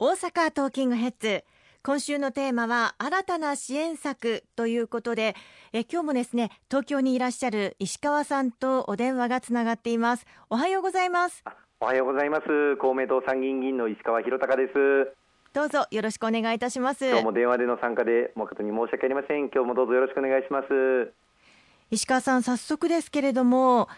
大阪トーキングヘッズ。今週のテーマは新たな支援策ということでえ今日もですね東京にいらっしゃる石川さんとお電話がつながっています。おはようございます。おはようございます。公明党参議院議員の石川博隆です。どうぞよろしくお願いいたします。今日も電話での参加で誠に申し訳ありません。今日もどうぞよろしくお願いします。石川さん早速ですけれども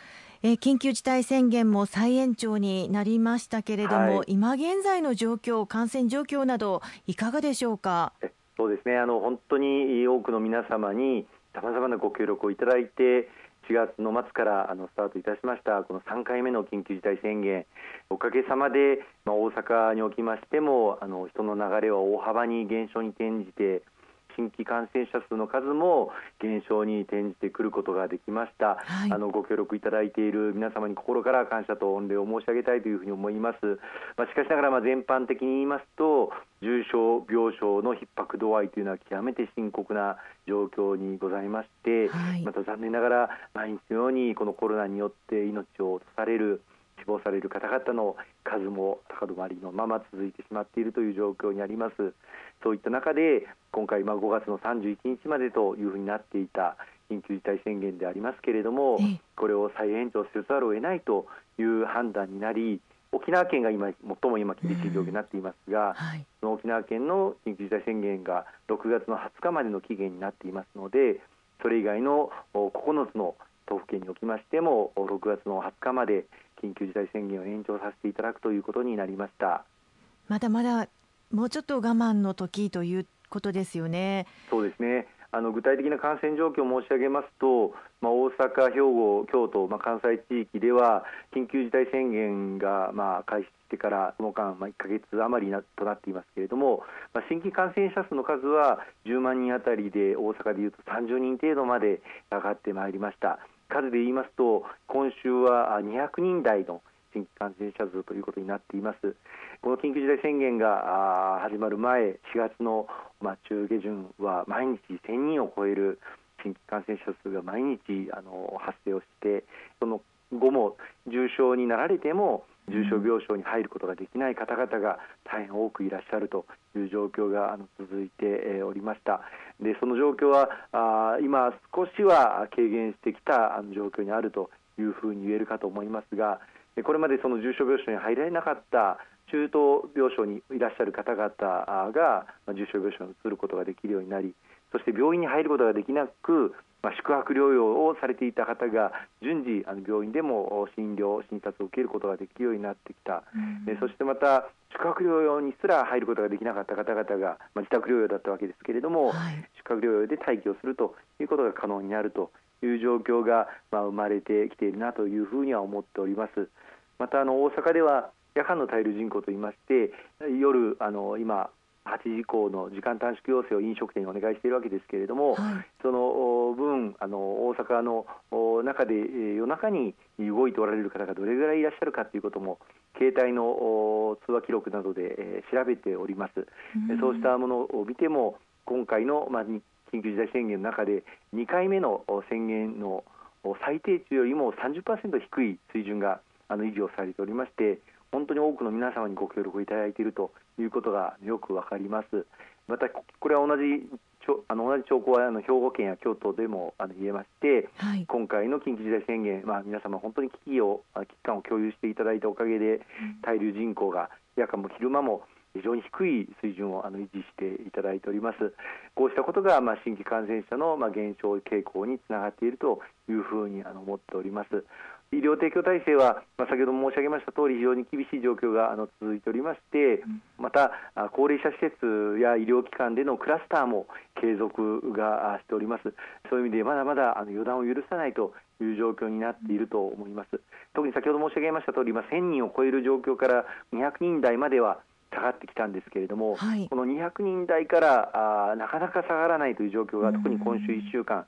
えー、緊急事態宣言も再延長になりましたけれども、はい、今現在の状況、感染状況などいかがでしょうか？そうですね。あの本当に多くの皆様にさまざまなご協力をいただいて4月の末からあのスタートいたしましたこの3回目の緊急事態宣言。おかげさまで、まあ、大阪におきましてもあの人の流れは大幅に減少に転じて新規感染者数の数も減少に転じてくることができました、はい、あのご協力いただいている皆様に心から感謝と御礼を申し上げたいというふうに思います、まあ、しかしながらまあ全般的に言いますと重症病床の逼迫度合いというのは極めて深刻な状況にございまして、はい、また残念ながら毎日のようにこのコロナによって命を落とされる死亡される方々の数も高止まりのまま続いてしまっているという状況にあります。そういった中で今回、まあ、5月の31日までというふうになっていた緊急事態宣言でありますけれどもこれを再延長せざるを得ないという判断になり沖縄県が今最も今厳しい状況になっていますが、はい、その沖縄県の緊急事態宣言が6月の20日までの期限になっていますのでそれ以外の9つの都府県におきましても6月の20日まで緊急事態宣言を延長させていただくということになりましたまだまだもうちょっと我慢の時ということですよね。そうですねあの具体的な感染状況を申し上げますと、まあ、大阪、兵庫、京都、まあ、関西地域では緊急事態宣言がまあ開始してからその間、まあ、1か月余りなとなっていますけれども、まあ、新規感染者数の数は10万人あたりで大阪でいうと30人程度まで上がってまいりました。数で言いますと今週は200人台の新規感染者数ということになっています。この緊急事態宣言が始まる前4月の、まあ、中下旬は毎日1000人を超える新規感染者数が毎日あの発生をしてその後も重症になられても重症病床に入ることができない方々が大変多くいらっしゃるという状況があの続いておりました。でその状況はあ今少しは軽減してきたあの状況にあるというふうに言えるかと思いますがこれまでその重症病床に入られなかった中等病床にいらっしゃる方々が重症病床に移ることができるようになりそして病院に入ることができなくまあ、宿泊療養をされていた方が順次あの病院でも診療診察を受けることができるようになってきた、うん、そしてまた宿泊療養にすら入ることができなかった方々が、まあ、自宅療養だったわけですけれども、はい、宿泊療養で待機をするということが可能になるという状況が、まあ、生まれてきているなというふうには思っております。またあの大阪では夜間の滞留人口といいまして夜あの今8時以降の時間短縮要請を飲食店にお願いしているわけですけれども、はい、その分あの大阪の中で夜中に動いておられる方がどれぐらいいらっしゃるかということも携帯の通話記録などで調べております、うん、そうしたものを見ても今回の、まあ、緊急事態宣言の中で2回目の宣言の最低値よりも30%低い水準があの維持をされておりまして本当に多くの皆様にご協力いただいているということがよくわかります。またこれは同じあの同じ兆候はあの兵庫県や京都でもあの言えまして、はい、今回の緊急事態宣言、まあ、皆様本当に危機を危機感を共有していただいたおかげで、滞留人口が夜間も昼間も非常に低い水準をあの維持していただいております。こうしたことがまあ新規感染者のまあ減少傾向につながっているというふうにあの思っております。医療提供体制は、まあ、先ほど申し上げました通り非常に厳しい状況があの続いておりまして、また高齢者施設や医療機関でのクラスターも継続がしております。そういう意味でまだまだあの予断を許さないという状況になっていると思います。特に先ほど申し上げました通り、まあ、1000人を超える状況から200人台までは下がってきたんですけれども、はい、この200人台からあなかなか下がらないという状況が特に今週1週間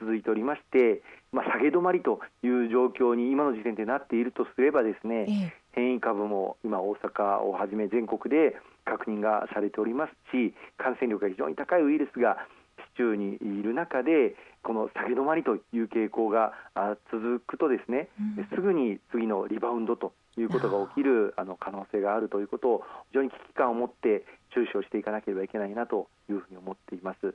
続いておりまして、まあ、下げ止まりという状況に今の時点でなっているとすればですね、ええ、変異株も今大阪をはじめ全国で確認がされておりますし感染力が非常に高いウイルスが市中にいる中でこの下げ止まりという傾向が続くとですね、うん、すぐに次のリバウンドということが起きるあの可能性があるということを非常に危機感を持って注視をしていかなければいけないなというふうに思っています。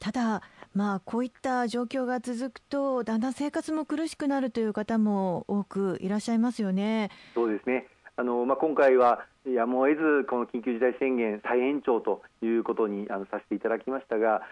ただ、まあ、こういった状況が続くとだんだん生活も苦しくなるという方も多くいらっしゃいますよね。そうですねあの、まあ、今回はやむを得ずこの緊急事態宣言再延長ということにあのさせていただきましたが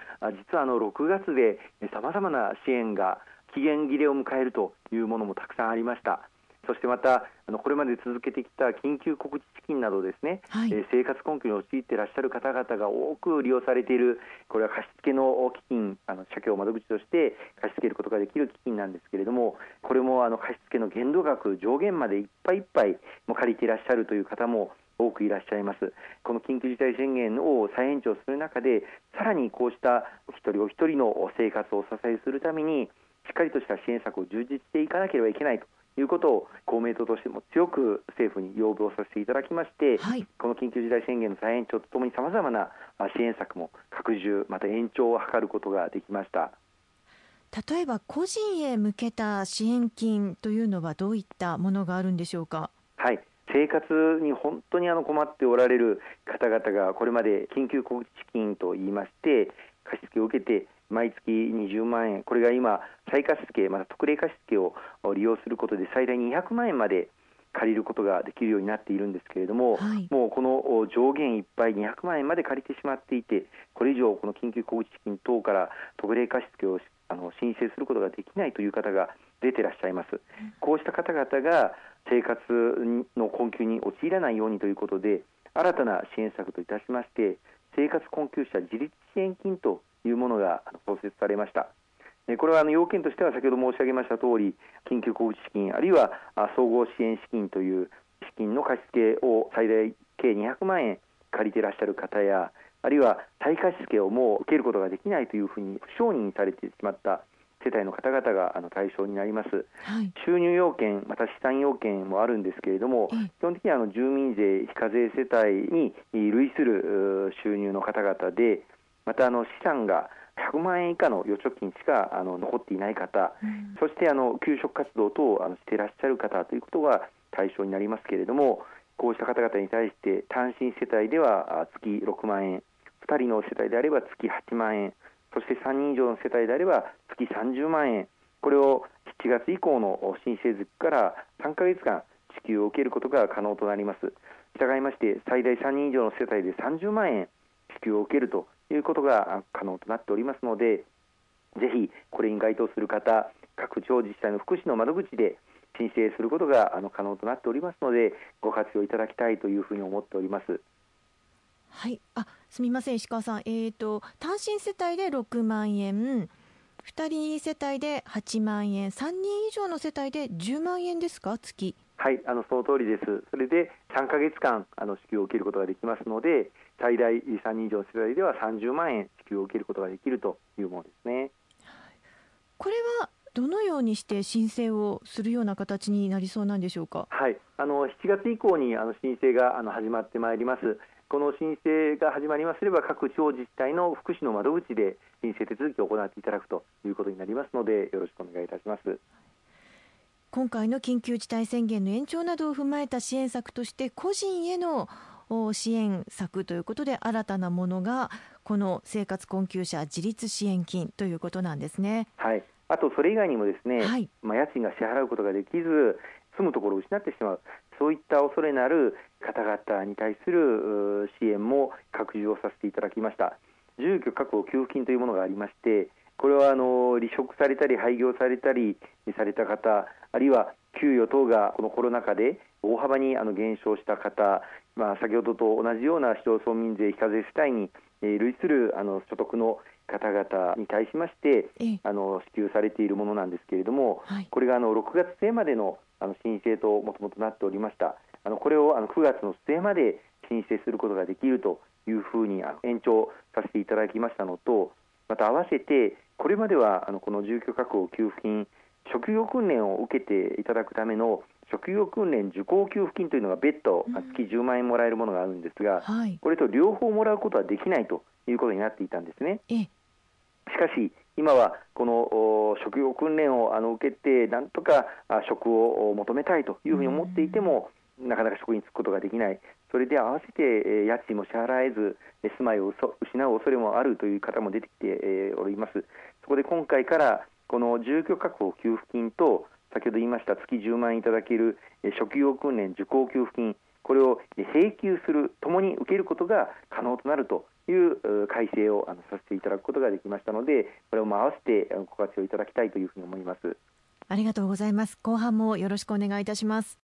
実はあの6月でさまざまな支援が期限切れを迎えるというものもたくさんありました。そしてまたあのこれまで続けてきた緊急告知資金などですね、はい、えー、生活困窮に陥っていらっしゃる方々が多く利用されているこれは貸付の基金あの社協窓口として貸し付けることができる基金なんですけれどもこれもあの貸付の限度額上限までいっぱいいっぱいも借りていらっしゃるという方も多くいらっしゃいます。この緊急事態宣言を再延長する中でさらにこうしたお一人お一人の生活をお支えするためにしっかりとした支援策を充実していかなければいけないということを公明党としても強く政府に要望させていただきまして、はい、この緊急事態宣言の再延長とともにさまざまな支援策も拡充また延長を図ることができました。例えば個人へ向けた支援金というのはどういったものがあるんでしょうか？はい。生活に本当にあの困っておられる方々がこれまで緊急小口資金といいまして貸し付けを受けて毎月20万円。これが今再貸付また特例貸付を利用することで最大200万円まで借りることができるようになっているんですけれども、はい、もうこの上限いっぱい200万円まで借りてしまっていてこれ以上この緊急小口資金等から特例貸付をあの申請することができないという方が出ていらっしゃいます、こうした方々が生活の困窮に陥らないようにということで新たな支援策といたしまして生活困窮者自立支援金というものが創設されました。これはあの要件としては先ほど申し上げました通り緊急小口資金あるいは総合支援資金という資金の貸付を最大計200万円借りていらっしゃる方やあるいは再貸付をもう受けることができないというふうに不承認されてしまった世帯の方々があの対象になります、はい、収入要件また資産要件もあるんですけれども、基本的にはあの住民税非課税世帯に類する収入の方々でまたあの資産が100万円以下の預貯金しかあの残っていない方、うん、そしてあの給食活動等あのしていらっしゃる方ということが対象になりますけれどもこうした方々に対して単身世帯では月6万円2人の世帯であれば月8万円そして3人以上の世帯であれば月30万円。これを7月以降の申請月から3か月間支給を受けることが可能となります。従いまして最大3人以上の世帯で30万円支給を受けるということが可能となっておりますのでぜひこれに該当する方各地方自治体の福祉の窓口で申請することがあの可能となっておりますのでご活用いただきたいというふうに思っております。はい、あすみません石川さん、えーと、単身世帯で6万円2人世帯で8万円3人以上の世帯で10万円ですか？月。はいあのその通りですそれで3か月間あの支給を受けることができますので最大3人以上の世帯では30万円支給を受けることができるというものですね。これはどのようにして申請をするような形になりそうなんでしょうか？はい、あの7月以降にあの申請があの始まってまいります。この申請が始まりますれば各地方自治体の福祉の窓口で申請手続きを行っていただくということになりますのでよろしくお願いいたします。今回の緊急事態宣言の延長などを踏まえた支援策として個人への支援策ということで新たなものがこの生活困窮者自立支援金ということなんですね。はい。あとそれ以外にもですね、はい、まあ家賃が支払うことができず住むところを失ってしまうそういった恐れのある方々に対する支援も拡充をさせていただきました。住居確保給付金というものがありまして、これはあの離職されたり廃業されたりされた方、あるいは給与等がこのコロナ禍で大幅にあの減少した方、まあ、先ほどと同じような市町村民税非課税世帯に、えー、類するあの所得の方々に対しましてあの支給されているものなんですけれども、はい、これがあの6月末までのあの申請ともともとなっておりました。あのこれをあの9月の末まで申請することができるというふうに延長させていただきましたのとまた合わせてこれまではあのこの住居確保給付金職業訓練を受けていただくための職業訓練受講給付金というのが別途月10万円もらえるものがあるんですが、はい、これと両方もらうことはできないということになっていたんですね。しかし今はこの職業訓練をあの受けてなんとか職を求めたいというふうに思っていても、なかなか職に就くことができないそれで合わせて家賃も支払えず住まいを失う恐れもあるという方も出てきております。そこで今回からこの住居確保給付金と先ほど言いました月10万円いただける職業訓練受講給付金これを請求するともに受けることが可能となるという改正をあのさせていただくことができましたのでこれを合わせてご活用いただきたいというふうに思います。ありがとうございます。後半もよろしくお願いいたします。